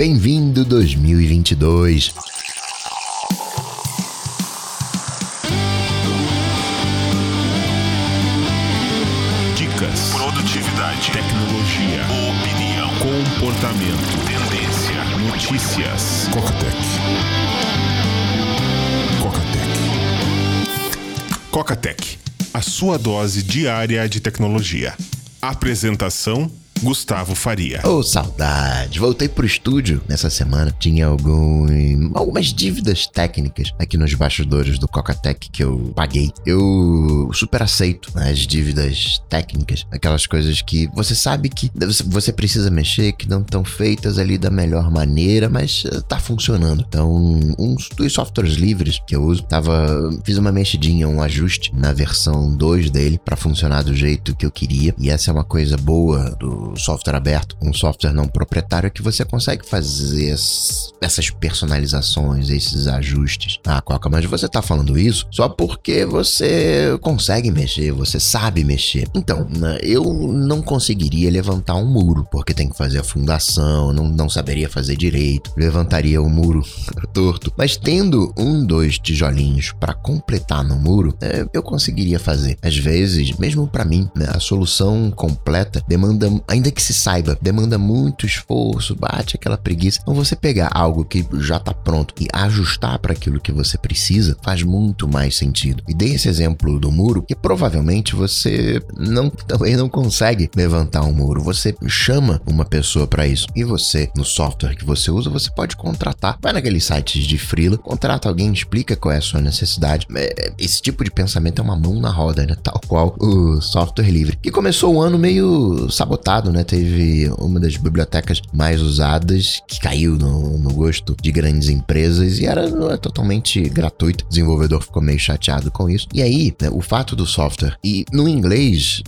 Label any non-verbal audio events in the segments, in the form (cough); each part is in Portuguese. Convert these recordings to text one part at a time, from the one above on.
Bem-vindo 2022. Dicas, produtividade, tecnologia, opinião, comportamento, tendência, notícias. Cocatec. Cocatec. Cocatec, a sua dose diária de tecnologia. Apresentação Gustavo Faria. Ô, oh, saudade! Voltei pro estúdio nessa semana. Tinha algum, algumas dívidas técnicas aqui nos bastidores do Cocatec que eu paguei. Eu super aceito as dívidas técnicas, aquelas coisas que você sabe que você precisa mexer, que não estão feitas ali da melhor maneira, mas eh, tá funcionando. Então, uns dos softwares livres que eu uso, tava, fiz uma mexidinha, um ajuste na versão 2 dele para funcionar do jeito que eu queria. E essa é uma coisa boa do software aberto, um software não proprietário, é que você consegue fazer essas personalizações, esses ajustes. Ah, Coca, mas você tá falando isso só porque você consegue mexer, você sabe mexer. Então, né, eu não conseguiria levantar um muro, porque tem que fazer a fundação, não, não saberia fazer direito, levantaria o um muro (laughs) torto. Mas tendo um, dois tijolinhos para completar no muro, é, eu conseguiria fazer. Às vezes, mesmo para mim, né, a solução completa demanda ainda que se saiba, demanda muito esforço, bate aquela preguiça. Então você pegar algo que já está pronto e ajustar para aquilo que você precisa faz muito mais sentido. E dei esse exemplo do muro, que provavelmente você não (laughs) também não consegue levantar um muro. Você chama uma pessoa para isso. E você, no software que você usa, você pode contratar. Vai naqueles sites de freela, contrata alguém, explica qual é a sua necessidade. É, esse tipo de pensamento é uma mão na roda, né? Tal qual o software livre. Que começou o ano meio sabotado né? Teve uma das bibliotecas mais usadas que caiu no, no gosto de grandes empresas e era, era totalmente gratuito. O desenvolvedor ficou meio chateado com isso. E aí, né, o fato do software, e no inglês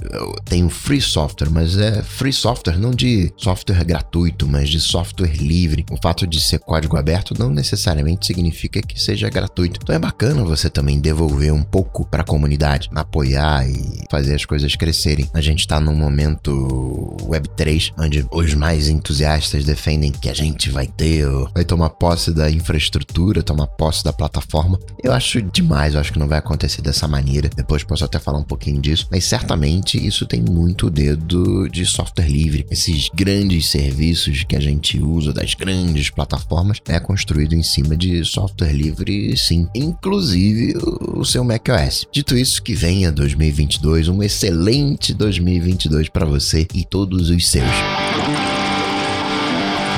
tem o free software, mas é free software não de software gratuito, mas de software livre. O fato de ser código aberto não necessariamente significa que seja gratuito. Então é bacana você também devolver um pouco para a comunidade, apoiar e fazer as coisas crescerem. A gente está num momento Web3, onde os mais entusiastas defendem que a gente vai ter, vai tomar posse da infraestrutura, tomar posse da plataforma. Eu acho demais, eu acho que não vai acontecer dessa maneira. Depois posso até falar um pouquinho disso, mas certamente isso tem muito dedo de software livre. Esses grandes serviços que a gente usa das grandes plataformas é construído em cima de software livre, sim, inclusive o seu macOS. Dito isso, que venha 2022, um excelente 2022 para você e todos todos os seus.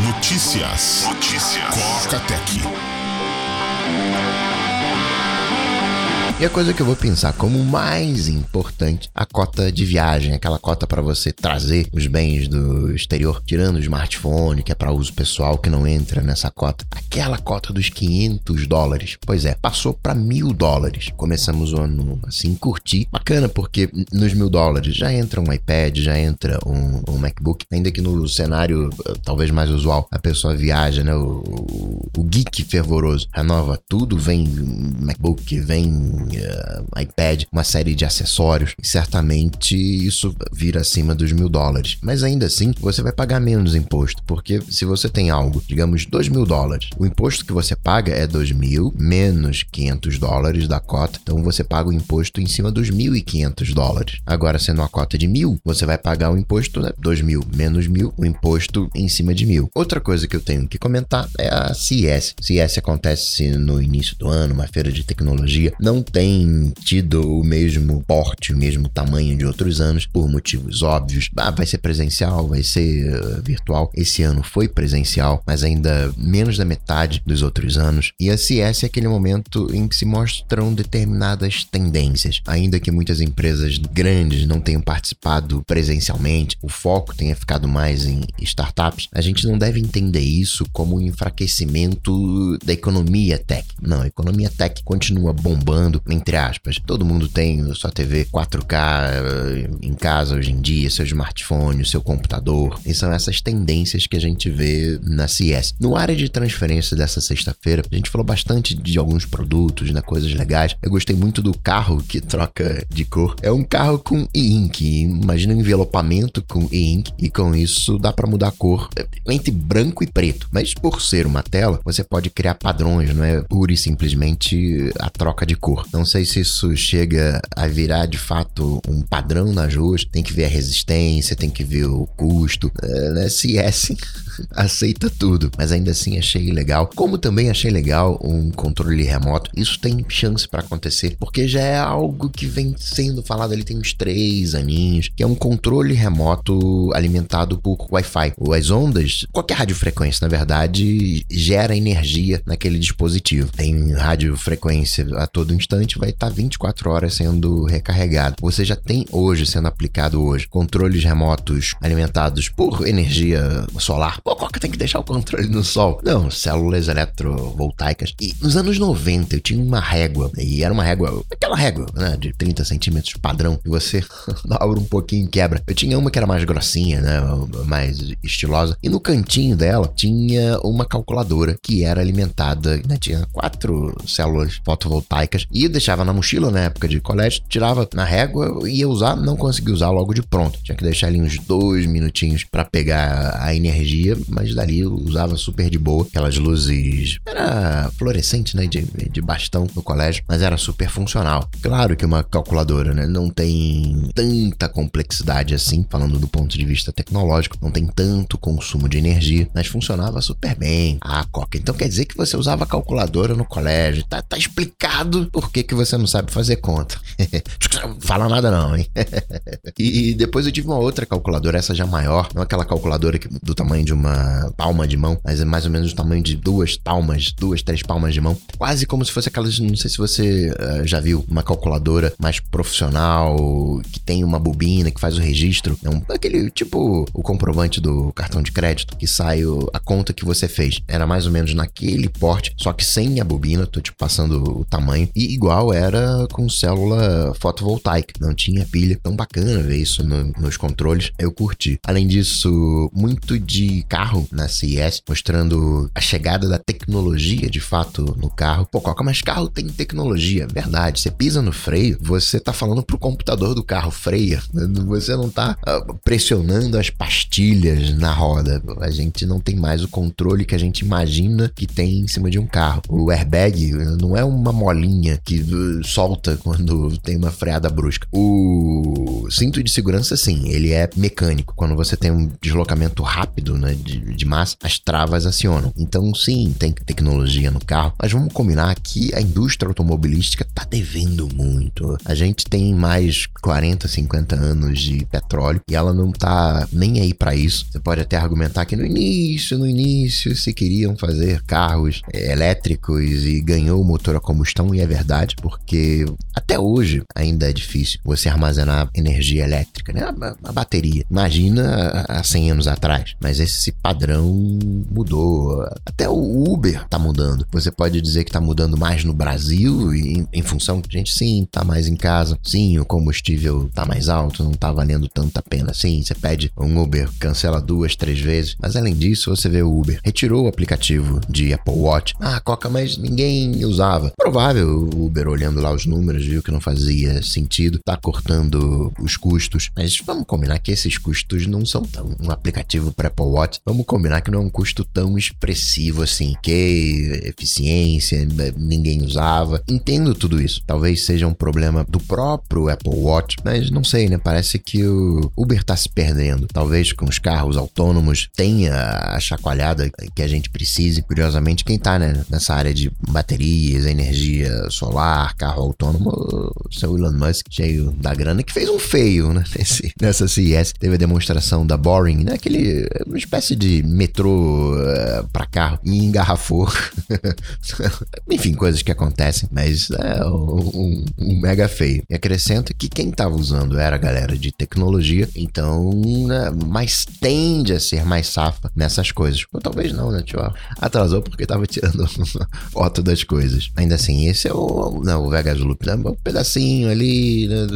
Notícias. Notícias. Coca E a coisa que eu vou pensar como mais importante, a cota de viagem, aquela cota para você trazer os bens do exterior, tirando o smartphone, que é para uso pessoal, que não entra nessa cota. Aquela cota dos 500 dólares. Pois é, passou para mil dólares. Começamos o ano assim, curtir. Bacana, porque nos mil dólares já entra um iPad, já entra um, um MacBook, ainda que no cenário eh, talvez mais usual, a pessoa viaja, né? O, o, o geek fervoroso renova tudo, vem MacBook, vem uh, iPad, uma série de acessórios, e certamente isso vira acima dos mil dólares. Mas ainda assim, você vai pagar menos imposto, porque se você tem algo, digamos, dois mil dólares, o imposto que você paga é dois mil menos 500 dólares da cota, então você paga o imposto em cima dos 1.500 dólares. Agora, sendo uma cota de mil, você vai pagar o imposto, né? 2 mil menos mil, o imposto em cima de mil. Outra coisa que eu tenho que comentar é a CES. CES acontece no início do ano, uma feira de tecnologia. Não tem tido o mesmo porte, o mesmo tamanho de outros anos, por motivos óbvios. Ah, vai ser presencial, vai ser uh, virtual. Esse ano foi presencial, mas ainda menos da metade dos outros anos. E a CS é aquele momento em que se mostram determinadas tendências. Ainda que muitas empresas grandes não tenham participado presencialmente, o foco tenha ficado mais em startups, a gente não deve entender isso como um enfraquecimento da economia tech. Não, a economia tech continua bombando, entre aspas. Todo mundo tem sua TV 4K eh, em casa hoje em dia, seu smartphone, seu computador. E são essas tendências que a gente vê na CS. No área de transferência dessa sexta-feira, a gente falou bastante de alguns produtos, né, coisas legais. Eu gostei muito do carro que troca de cor. É um carro com e-ink. Imagina um envelopamento com e-ink e com isso dá para mudar a cor entre branco e preto. Mas por ser uma tela, você pode criar padrões, não é pura e simplesmente a troca de cor. Não sei se isso chega a virar de fato um padrão nas ruas. Tem que ver a resistência, tem que ver o custo. É, né? CS (laughs) aceita tudo, mas ainda assim achei legal. Como também achei legal um controle remoto. Isso tem chance para acontecer, porque já é algo que vem sendo falado ali tem uns três aninhos, que é um controle remoto alimentado por Wi-Fi. As ondas, qualquer radiofrequência, na verdade, gera energia naquele dispositivo. Tem radiofrequência a todo instante, vai estar tá 24 horas sendo recarregado. Você já tem hoje sendo aplicado hoje controles remotos alimentados por energia solar Pô, qual que tem que deixar o controle no sol? Não, células eletrovoltaicas. E nos anos 90 eu tinha uma régua, e era uma régua, aquela régua, né, de 30 centímetros padrão, e você (laughs) dobra um pouquinho e quebra. Eu tinha uma que era mais grossinha, né, mais estilosa, e no cantinho dela tinha uma calculadora que era alimentada, né, tinha quatro células fotovoltaicas, e deixava na mochila na época de colégio, tirava na régua, ia usar, não conseguia usar logo de pronto. Tinha que deixar ali uns dois minutinhos para pegar a energia mas dali usava super de boa. Aquelas luzes. Era fluorescente, né? De, de bastão no colégio, mas era super funcional. Claro que uma calculadora, né? Não tem tanta complexidade assim, falando do ponto de vista tecnológico, não tem tanto consumo de energia, mas funcionava super bem. Ah, Coca, então quer dizer que você usava calculadora no colégio. Tá, tá explicado por que, que você não sabe fazer conta. (laughs) Fala nada não, hein? (laughs) e depois eu tive uma outra calculadora, essa já maior, não aquela calculadora que, do tamanho de uma palma de mão, mas é mais ou menos o tamanho de duas palmas, duas, três palmas de mão. Quase como se fosse aquelas, não sei se você uh, já viu, uma calculadora mais profissional, que tem uma bobina, que faz o registro. É um, aquele tipo o comprovante do cartão de crédito, que sai o, a conta que você fez. Era mais ou menos naquele porte, só que sem a bobina, tô te passando o tamanho. E igual era com célula fotovoltaica, não tinha pilha. Tão bacana ver isso no, nos controles, eu curti. Além disso, muito de carro na CES, mostrando a chegada da tecnologia de fato no carro. Pô, Coca, mas carro tem tecnologia, verdade. Você pisa no freio, você tá falando pro computador do carro, freia. (laughs) Você não tá uh, pressionando as pastilhas na roda. A gente não tem mais o controle que a gente imagina que tem em cima de um carro. O airbag não é uma molinha que uh, solta quando tem uma freada brusca. O cinto de segurança, sim, ele é mecânico. Quando você tem um deslocamento rápido, né, de, de massa, as travas acionam. Então, sim, tem tecnologia no carro, mas vamos combinar que a indústria automobilística tá devendo muito. A gente tem mais 40, 50 anos de petróleo e ela não tá nem aí para isso. Você pode até argumentar que no início, no início, se queriam fazer carros é, elétricos e ganhou o motor a combustão, e é verdade, porque até hoje ainda é difícil você armazenar energia elétrica, né? A, a bateria. Imagina há 100 anos atrás, mas esse padrão mudou. Até o Uber tá mudando. Você pode dizer que tá mudando mais no Brasil em, em função que a gente sim tá mais em casa. Sim, o combustível tá mais alto, não tá valendo tanta pena. Sim, você pede um Uber, cancela duas, três vezes. Mas além disso, você vê o Uber retirou o aplicativo de Apple Watch. Ah, Coca, mas ninguém usava. Provável o Uber olhando lá os números viu que não fazia sentido, tá cortando os custos. Mas vamos combinar que esses custos não são tão um aplicativo para Apple Watch vamos combinar que não é um custo tão expressivo assim, que eficiência, ninguém usava. Entendo tudo isso. Talvez seja um problema do próprio Apple Watch, mas não sei, né? Parece que o Uber tá se perdendo. Talvez com os carros autônomos tenha a chacoalhada que a gente precise. Curiosamente, quem tá né, nessa área de baterias, energia solar, carro autônomo, seu Elon Musk, cheio da grana, que fez um feio, né? (laughs) Nesse, nessa CES. Teve a demonstração da Boring, né? Aquele, uma espécie de metrô uh, pra carro e engarrafou. (laughs) Enfim, coisas que acontecem, mas é um, um, mega feio. E acrescenta que quem tava usando era a galera de tecnologia, então né, mais tende a ser mais safa nessas coisas. Ou talvez não, né? Tipo, atrasou porque tava tirando (laughs) foto das coisas. Ainda assim, esse é o, Não, não, o Vegas Loop, né? um pedacinho ali, né?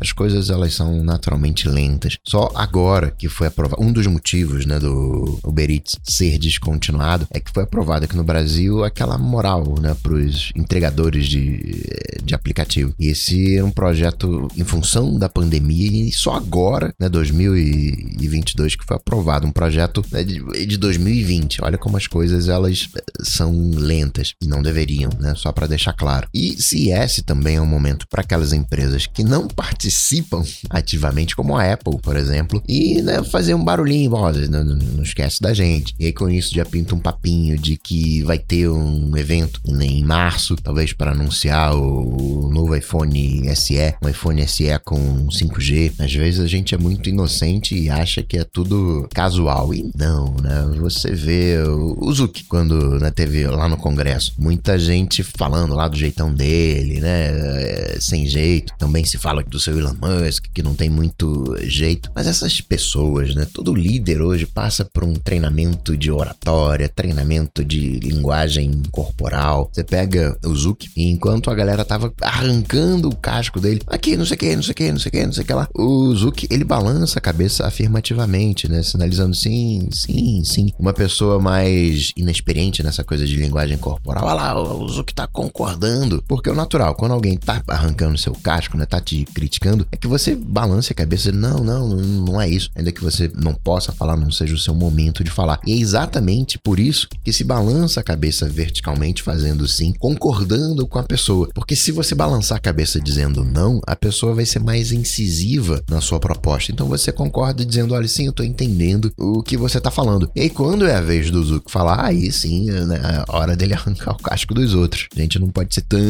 as coisas elas são naturalmente lentas. Só agora que foi aprovado, um dos motivos, né, do Uber Eats ser descontinuado é que foi aprovado aqui no Brasil aquela moral, né, para os entregadores de, de aplicativo. E esse é um projeto em função da pandemia e só agora, né, 2022 que foi aprovado um projeto né, de, de 2020. Olha como as coisas elas eh, são lentas e não deveriam, né? Só para deixar claro. E se esse também é um momento para aquelas empresas que não participam (laughs) ativamente, como a Apple, por exemplo, e né, fazer um barulhinho, ó, não, não, esquece da gente. E aí com isso já pinta um papinho de que vai ter um evento em março, talvez para anunciar o, novo iPhone SE, um iPhone SE com 5G. Às vezes a gente é muito inocente e acha que é tudo casual. E não, né? Você vê o Zuki quando na TV lá no Congresso, muita gente falando lá do jeitão dele, né? É, sem jeito. Também se fala do seu Elon Musk, que não tem muito jeito. Mas essas pessoas, né? Todo líder hoje passa por um treinamento de oratória, treinamento de linguagem corporal. Você pega o Zuki e enquanto a galera tava arrancando o casco dele, aqui, não sei o que, não sei o que, não sei o que, não sei o que lá, o Zuki, ele balança a cabeça afirmativamente, né? Sinalizando sim, sim, sim. Uma pessoa mais inexperiente nessa coisa de linguagem corporal, olha lá, o Zuki tá concordando. Porque o natural, quando alguém tá arrancando seu casco, né, tá te criticando, é que você balance a cabeça, não, não, não é isso. Ainda que você não possa falar, não seja o seu momento de falar. E é exatamente por isso que se balança a cabeça verticalmente, fazendo sim, concordando com a pessoa. Porque se você balançar a cabeça dizendo não, a pessoa vai ser mais incisiva na sua proposta. Então você concorda dizendo, olha, sim, eu tô entendendo o que você tá falando. E aí, quando é a vez do Zuko falar, aí sim, né, é hora dele (laughs) arrancar o casco dos outros. A gente não pode ser tão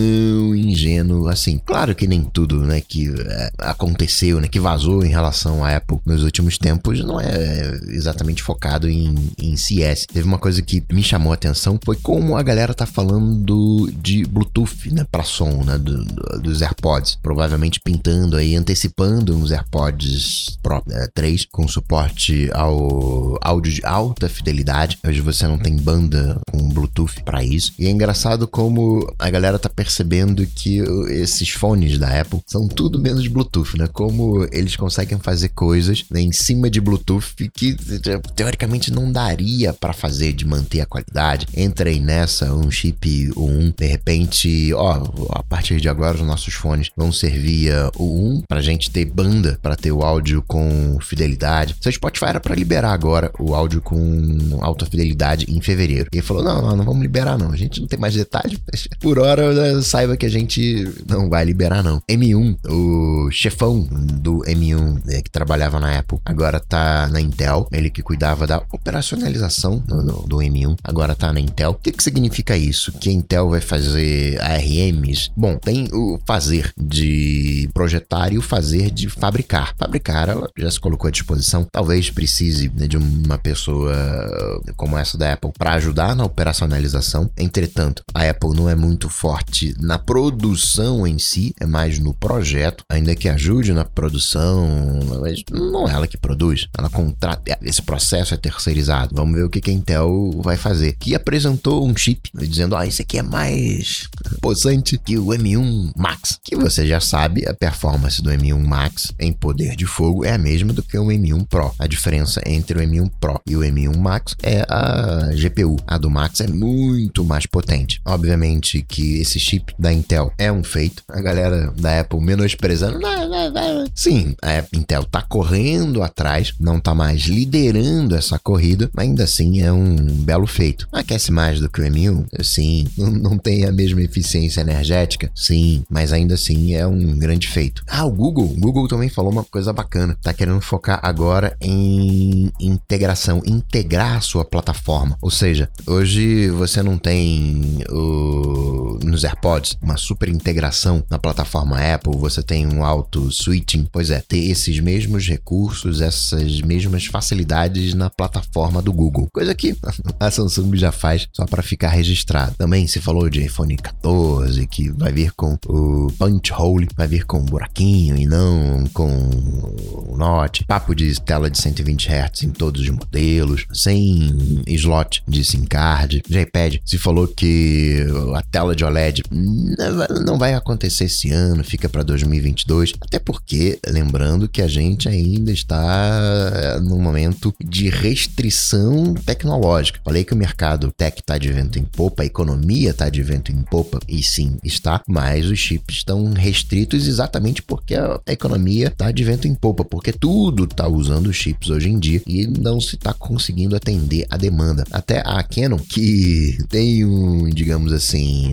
ingênuo assim. Claro que nem tudo, né, que é, aconteceu, né, que vazou em relação à Apple nos últimos tempos não é exatamente focado em, em CS. Teve uma coisa que me chamou a atenção, foi como a galera tá falando de Bluetooth, né, para som, né, do, do, dos AirPods. Provavelmente pintando aí, antecipando uns AirPods Pro né, 3 com suporte ao áudio de alta fidelidade. Hoje você não tem banda com Bluetooth para isso. E é engraçado como a galera tá percebendo que esses fones da Apple são tudo menos Bluetooth, né? Como eles conseguem fazer coisas né, em cima de Bluetooth que teoricamente não daria para fazer de manter a qualidade. Entrei nessa, um chip U1, de repente, ó, a partir de agora os nossos fones vão servir o 1 pra gente ter banda para ter o áudio com fidelidade. Seu Spotify era para liberar agora o áudio com alta fidelidade em fevereiro. E ele falou: "Não, não, não vamos liberar não. A gente não tem mais detalhes. Por hora, né, saiba que a gente não vai liberar não". M1, o chefão do M1 né, que trabalhava na Apple, agora tá na Intel. Ele que cuidava da operacionalização do, do, do M1, agora tá na Intel. O que que significa isso? Que a Intel vai fazer ARMs? Bom, tem o fazer de projetar e o fazer de fabricar. Fabricar, ela já se colocou à disposição. Talvez precise né, de uma pessoa como essa da Apple para ajudar na operacionalização. Entretanto, a Apple não é muito forte na produção em si, é mais no projeto, ainda que ajude na produção, mas não é ela que produz. Ela contrata, esse processo é terceirizado. Vamos ver o que a Intel vai fazer. Que apresentou um chip dizendo: "Ah, esse aqui é mais possante que o M1 Max". Que você já sabe, a performance do M1 Max em poder de fogo é a mesma do que o M1 Pro. A diferença entre o M1 Pro e o M1 Max é a GPU. A do Max é muito mais potente. Obviamente que esse chip da Intel é um feito. A galera da Apple menosprezando. Sim, a Intel tá correndo atrás, não tá mais liderando essa corrida, mas ainda assim é um belo feito. Aquece mais do que o M1? Sim. (laughs) Não tem a mesma eficiência energética? Sim, mas ainda assim é um grande feito. Ah, o Google. O Google também falou uma coisa bacana. Tá querendo focar agora em integração, integrar a sua plataforma. Ou seja, hoje você não tem o, nos AirPods uma super integração na plataforma Apple, você tem um auto switching. Pois é, ter esses mesmos recursos, essas mesmas facilidades na plataforma do Google. Coisa que (laughs) a Samsung já faz só para ficar registrado. Também se falou de iPhone 14 que vai vir com o punch hole, vai vir com um buraquinho e não com Note. Papo de tela de 120 Hz em todos os modelos, sem slot de SIM card. JPad se falou que a tela de OLED não vai acontecer esse ano, fica para 2022. Até porque, lembrando que a gente ainda está eh, num momento de restrição tecnológica. Falei que o mercado tech está de vento em popa, a economia está de vento em popa, e sim, está, mas os chips estão restritos exatamente porque a economia está de vento em popa, porque tudo está usando chips hoje em dia e não se está conseguindo atender a demanda. Até a Canon, que tem um, digamos assim,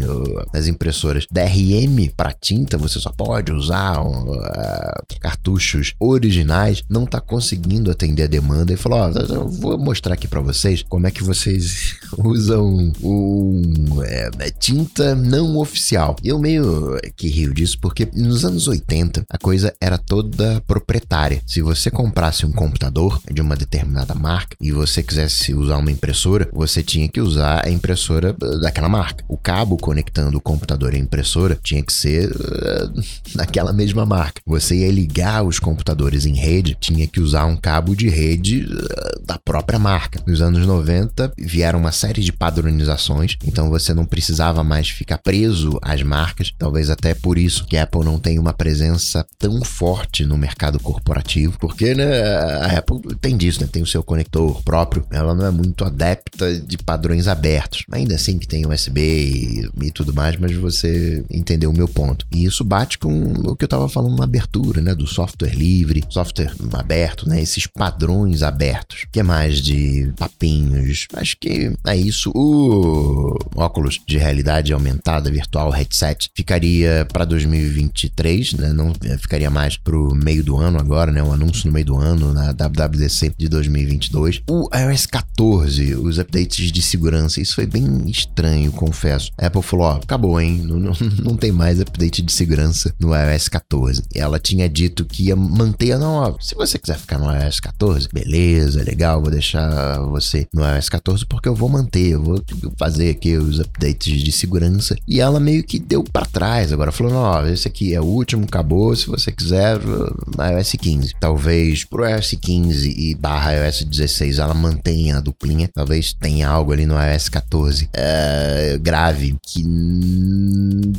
as impressoras DRM para tinta, você só pode usar uh, cartuchos originais, não está conseguindo atender a demanda e falou: Ó, oh, vou mostrar aqui para vocês como é que vocês (laughs) usam um, é, tinta não oficial. E eu meio que rio disso porque nos anos 80 a coisa era toda proprietária. Se você comprasse um computador de uma determinada marca e você quisesse usar uma impressora, você tinha que usar a impressora daquela marca. O cabo conectando o computador e a impressora tinha que ser uh, (laughs) daquela mesma marca. Você ia ligar os computadores em rede, tinha que usar um cabo de rede uh, da própria marca. Nos anos 90 vieram uma série de padronizações, então você não precisava mais ficar preso às marcas. Talvez até por isso que a Apple não tem uma presença tão forte no mercado corporativo, porque né, a Apple tem disso, né? Tem o seu conector próprio, ela não é muito adepta de padrões abertos. Ainda assim que tem USB e, e tudo mais, mas você entendeu o meu ponto. E isso bate com o que eu estava falando na abertura, né? Do software livre, software aberto, né? Esses padrões abertos. Que mais de papinhos? Acho que é isso. O óculos de realidade aumentada, virtual, headset, ficaria para 2023, né? Não ficaria mais pro meio do ano agora, né? O anúncio no meio do ano na WWDC de 2022. O iOS 14, os updates de segurança, isso foi bem estranho, confesso. A Apple falou: ó, acabou, hein? Não, (laughs) não, não tem mais update de segurança no iOS 14. Ela tinha dito que ia manter, não, ó, se você quiser ficar no iOS 14, beleza, legal, vou deixar você no iOS 14 porque eu vou manter, eu vou fazer aqui os updates de segurança. E ela meio que deu para trás agora, falou: ó, esse aqui é o último, acabou, se você quiser, iOS 15. Talvez pro iOS 15 e barra iOS 16 ela mantenha a duplinha, talvez tenha algo ali no iOS 14 é, grave que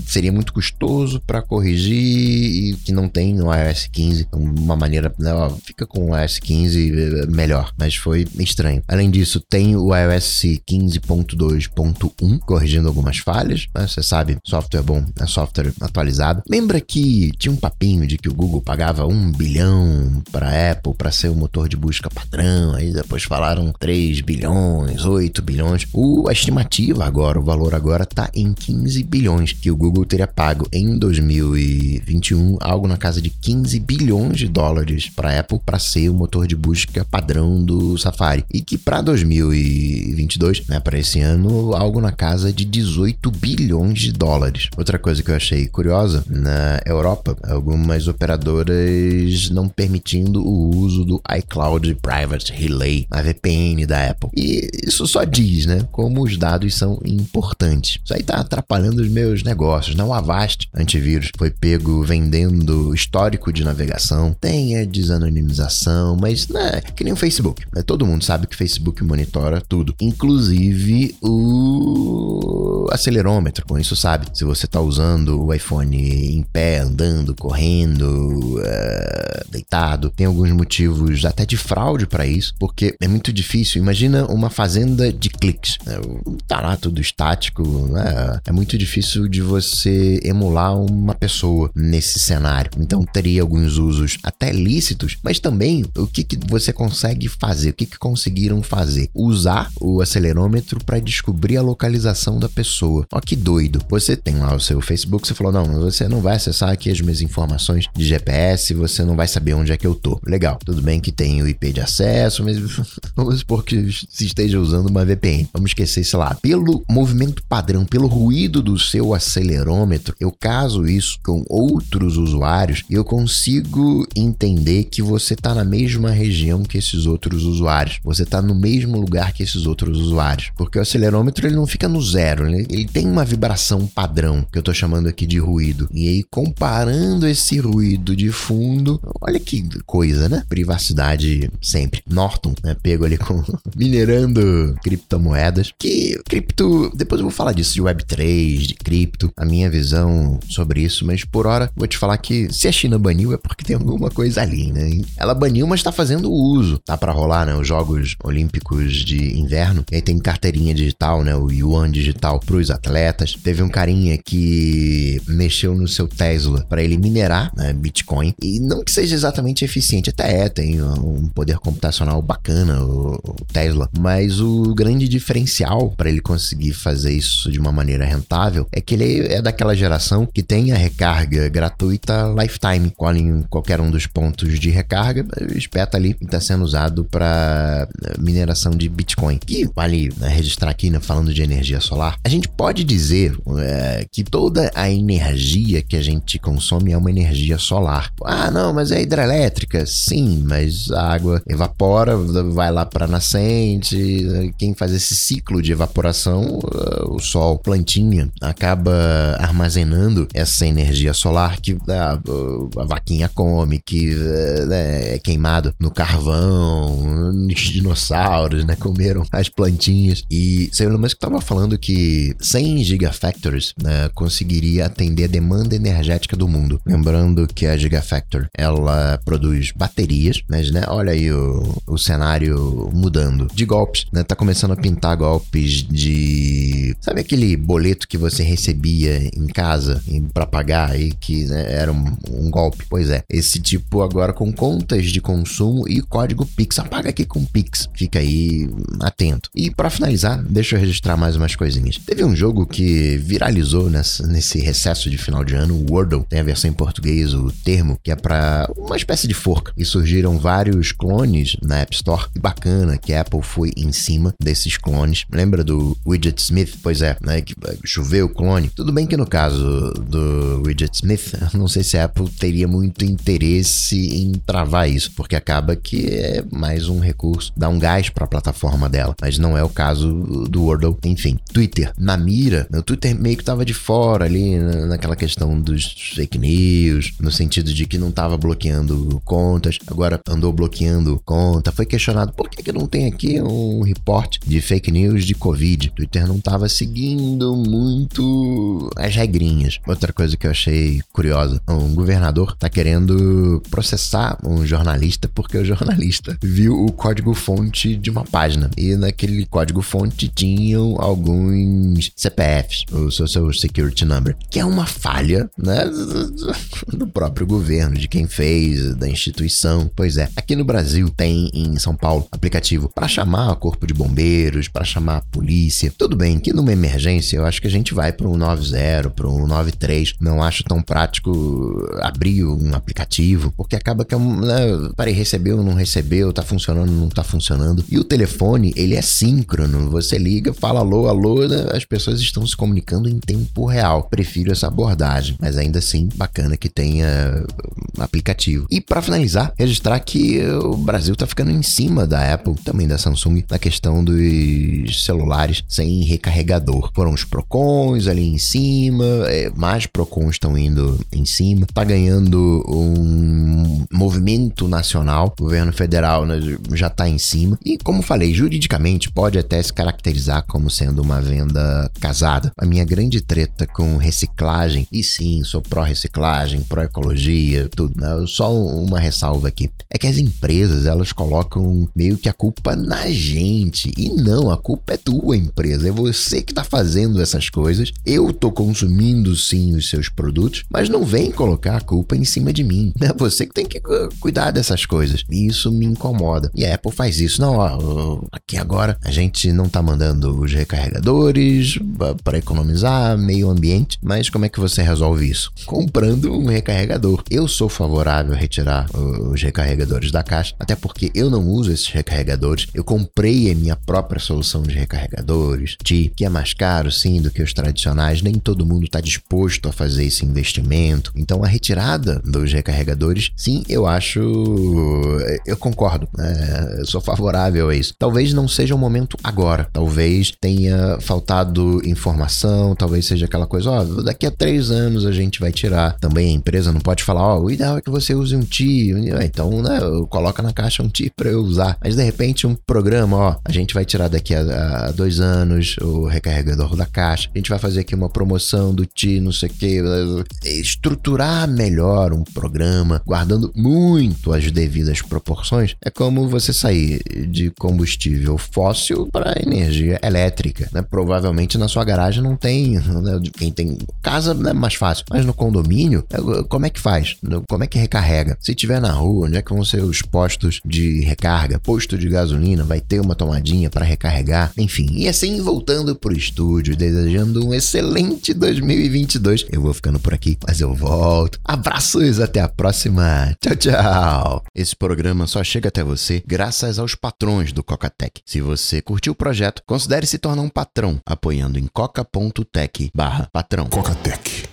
seria muito custoso para corrigir e que não tem no iOS 15. Então, uma maneira, né, ó, fica com o iOS 15 eh, melhor, mas foi estranho. Além disso, tem o iOS 15.2.1 corrigindo algumas falhas. Né? Você sabe, software bom é software atualizado. Lembra que tinha um papinho de que o Google pagava um bilhão para Apple para ser o motor de busca padrão. Aí depois falaram 3 bilhões, 8 bilhões. O, a estimativa agora, o valor agora tá em 15 bilhões que o Google teria pago em 2021, algo na casa de 15 bilhões de dólares para Apple para ser o motor de busca padrão do Safari. E que para 2022, né, para esse ano, algo na casa de 18 bilhões de dólares. Outra coisa que eu achei curiosa, na Europa, algumas operadoras não permitindo o uso do iCloud Private Relay, a VPN da Apple. E isso só diz, né, como os dados são importantes. Isso aí tá atrapalhando os meus negócios. Não, Avast antivírus foi pego vendendo histórico de navegação, tem a desanonimização, mas né, que nem o Facebook. Né? Todo mundo sabe que o Facebook monitora tudo, inclusive o acelerômetro. Com isso sabe se você está usando o iPhone em pé, andando, correndo, uh, deitado. Tem alguns motivos até de fraude para isso, porque é muito difícil. Imagina uma fazenda de cliques. Né? Tá lá tudo estático, né? é muito difícil de você emular uma pessoa nesse cenário. Então teria alguns usos até lícitos, mas também o que, que você consegue fazer, o que, que conseguiram fazer? Usar o acelerômetro para descobrir a localização da pessoa. Ó que doido. Você tem lá o seu Facebook, você falou: não, você não vai acessar aqui as minhas informações de GPS, você não vai saber onde é que eu tô. Legal, tudo bem que tem o IP de acesso, mas (laughs) vamos supor que se esteja usando uma VPN. Vamos esquecer, sei lá, pelo movimento padrão, pelo ruído do seu acelerômetro, eu caso isso com outros usuários e eu consigo entender que você está na mesma região que esses outros usuários. Você está no mesmo lugar que esses outros usuários. Porque o acelerômetro ele não fica no zero, ele ele tem uma vibração padrão, que eu tô chamando aqui de ruído. E aí, comparando esse ruído de fundo, olha que coisa, né? Privacidade sempre. Norton, né? Pego ali com (laughs) minerando criptomoedas. Que cripto, depois eu vou falar disso, de Web3, de cripto, a minha visão sobre isso, mas por hora vou te falar que se a China baniu é porque tem alguma coisa ali, né? Ela baniu, mas tá fazendo uso. Tá para rolar, né? Os Jogos Olímpicos de Inverno. E aí tem carteirinha digital, né? O Yuan digital pros atletas. Teve um carinha que mexeu no seu Tesla para ele minerar né, Bitcoin. E não que seja exatamente eficiente, até é, tem um poder computacional bacana o, o Tesla. Mas o grande diferencial para ele conseguir fazer isso de uma maneira rentável é que ele é daquela geração que tem a recarga gratuita lifetime. Em qualquer um dos pontos de recarga, espeta ali e está sendo usado para eh, mineração de Bitcoin. E vale né, registrar aqui, né, falando de energia solar, a gente pode dizer é, que toda a energia que a gente consome é uma energia solar. Ah, não, mas é hidrelétrica. Sim, mas a água evapora, vai lá para nascente. Quem faz esse ciclo de evaporação, o sol, plantinha, acaba armazenando essa energia solar que a, a vaquinha come, que né, é queimado no carvão, os dinossauros, né, comeram as plantinhas. E seu Elon Musk estava falando que 100 gigafactories né, conseguiria atender a demanda energética do mundo. Lembrando que a Gigafactory ela produz baterias, mas né, olha aí o, o cenário mudando de golpes, né? Tá começando a pintar golpes de sabe aquele boleto que você recebia em casa para pagar e que né, era um, um, golpe? Pois é, esse tipo agora com contas de consumo e código Pix. Apaga aqui com Pix. Fica aí atento. E para finalizar, deixa eu registrar mais umas coisinhas. Teve um jogo que viralizou nessa, nesse recesso de final de ano, o Wordle. Tem a versão em português, o termo, que é para uma espécie de forca. E surgiram vários clones na App Store. E bacana que a Apple foi em cima desses clones. Lembra do Widget Smith? Pois é, né? Que choveu o clone. Tudo bem que no caso do Widget Smith, (laughs) não sei se a Apple teria muito interesse em travar isso, porque acaba que é mais um recurso, dá um gás para a plataforma dela. Mas não é o caso do Wordle. Enfim, Twitter mira. O Twitter meio que tava de fora ali naquela questão dos fake news, no sentido de que não tava bloqueando contas, agora andou bloqueando conta. Foi questionado por que, que não tem aqui um report de fake news de Covid. Twitter não tava seguindo muito as regrinhas. Outra coisa que eu achei curiosa: um governador tá querendo processar um jornalista porque o jornalista (laughs) viu o código-fonte de uma página e naquele código-fonte tinham alguns CPFs, o Social Security Number, que é uma falha, né, do próprio governo, de quem fez, da instituição. Pois é, aqui no Brasil tem em São Paulo aplicativo para chamar o corpo de bombeiros, para chamar a polícia. Tudo bem que numa emergência eu acho que a gente vai para um 90, para um 93. Não acho tão prático abrir um aplicativo, porque acaba que é um, né, parei, recebeu, não recebeu, tá funcionando, não tá funcionando. E o telefone, ele é síncrono. Você liga, fala alô, alô, né, as pessoas estão se comunicando em tempo real. Prefiro essa abordagem, mas ainda assim, bacana que tenha aplicativo. E para finalizar, registrar que o Brasil tá ficando em cima da Apple, também da Samsung, na questão dos celulares sem recarregador. Foram os Procons ali em cima, é, mais Procons estão indo em cima, tá ganhando um movimento nacional, o governo federal né, já tá em cima. E como falei, juridicamente pode até se caracterizar como sendo uma venda casada. A minha grande treta com reciclagem, e sim, sou pró-reciclagem, pró-ecologia, tudo, né? Só uma ressalva aqui. É que as empresas, elas colocam meio que a culpa na gente. E não, a culpa é tua empresa. É você que tá fazendo essas coisas. Eu tô consumindo sim os seus produtos, mas não vem colocar a culpa em cima de mim. É você que tem que cuidar dessas coisas. E isso me incomoda. E a Apple faz isso. Não, ó, aqui agora a gente não tá mandando os recarregadores para economizar meio ambiente, mas como é que você resolve isso? Comprando um recarregador. Eu sou favorável a retirar os recarregadores da caixa, até porque eu não uso esses recarregadores. Eu comprei a minha própria solução de recarregadores, que é mais caro, sim, do que os tradicionais. Nem todo mundo está disposto a fazer esse investimento. Então, a retirada dos recarregadores, sim, eu acho. Eu concordo. Né? Eu sou favorável a isso. Talvez não seja o momento agora. Talvez tenha faltado informação. Talvez seja aquela coisa, ó, daqui a três anos a gente vai tirar. Também a empresa não pode falar, ó, o ideal é que você use um TI. Então, né, coloca na caixa um TI para eu usar. Mas de repente, um programa, ó, a gente vai tirar daqui a, a dois anos o recarregador da caixa. A gente vai fazer aqui uma promoção do TI, não sei o que. Estruturar melhor um programa, guardando muito as devidas proporções, é como você sair de combustível fóssil para energia elétrica. Né? Provavelmente na sua garagem não tem. Né? Quem tem casa é mais fácil, mas no condomínio, é, como é que faz? Como é que recarrega? Se tiver na rua, onde é que vão ser os postos de recarga? Posto de gasolina, vai ter uma tomadinha para recarregar, enfim. E assim, voltando pro estúdio, desejando um excelente 2022. Eu vou ficando por aqui, mas eu volto. Abraços, até a próxima. Tchau, tchau. Esse programa só chega até você graças aos patrões do Cocatec. Se você curtiu o projeto, considere se tornar um patrão apoiando em coca.tech/patrão. Cocatec